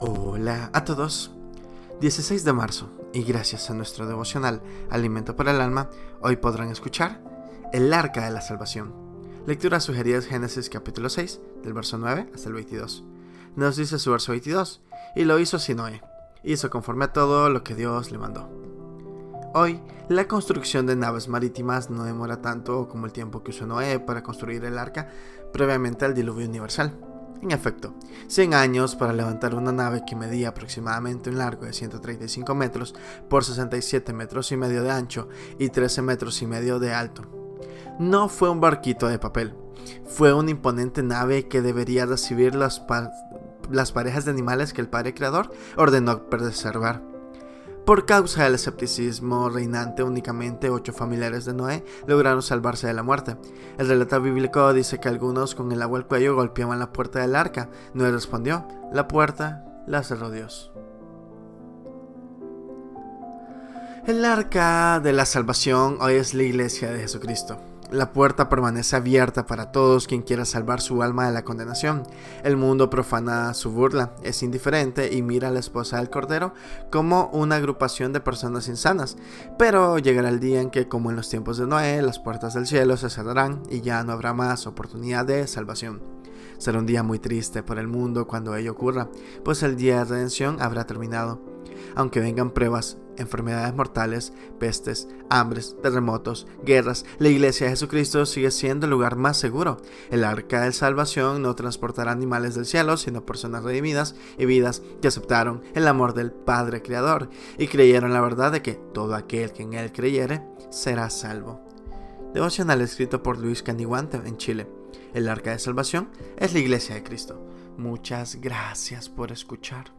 Hola a todos. 16 de marzo, y gracias a nuestro devocional Alimento para el Alma, hoy podrán escuchar El Arca de la Salvación. Lectura sugerida es Génesis capítulo 6, del verso 9 hasta el 22. Nos dice su verso 22, y lo hizo Sinoé, hizo conforme a todo lo que Dios le mandó. Hoy, la construcción de naves marítimas no demora tanto como el tiempo que usó Noé para construir el arca previamente al diluvio universal. En efecto, 100 años para levantar una nave que medía aproximadamente un largo de 135 metros por 67 metros y medio de ancho y 13 metros y medio de alto. No fue un barquito de papel, fue una imponente nave que debería recibir las, las parejas de animales que el Padre Creador ordenó preservar. Por causa del escepticismo reinante, únicamente ocho familiares de Noé lograron salvarse de la muerte. El relato bíblico dice que algunos con el agua al cuello golpeaban la puerta del arca. Noé respondió, la puerta la cerró Dios. El arca de la salvación hoy es la iglesia de Jesucristo. La puerta permanece abierta para todos quien quiera salvar su alma de la condenación. El mundo profana su burla, es indiferente y mira a la esposa del Cordero como una agrupación de personas insanas. Pero llegará el día en que, como en los tiempos de Noé, las puertas del cielo se cerrarán y ya no habrá más oportunidad de salvación. Será un día muy triste por el mundo cuando ello ocurra, pues el día de redención habrá terminado. Aunque vengan pruebas, enfermedades mortales, pestes, hambres, terremotos, guerras, la iglesia de Jesucristo sigue siendo el lugar más seguro. El arca de salvación no transportará animales del cielo, sino personas redimidas y vidas que aceptaron el amor del Padre Creador y creyeron la verdad de que todo aquel que en él creyere será salvo. Devocional escrito por Luis Caniguante en Chile. El arca de salvación es la iglesia de Cristo. Muchas gracias por escuchar.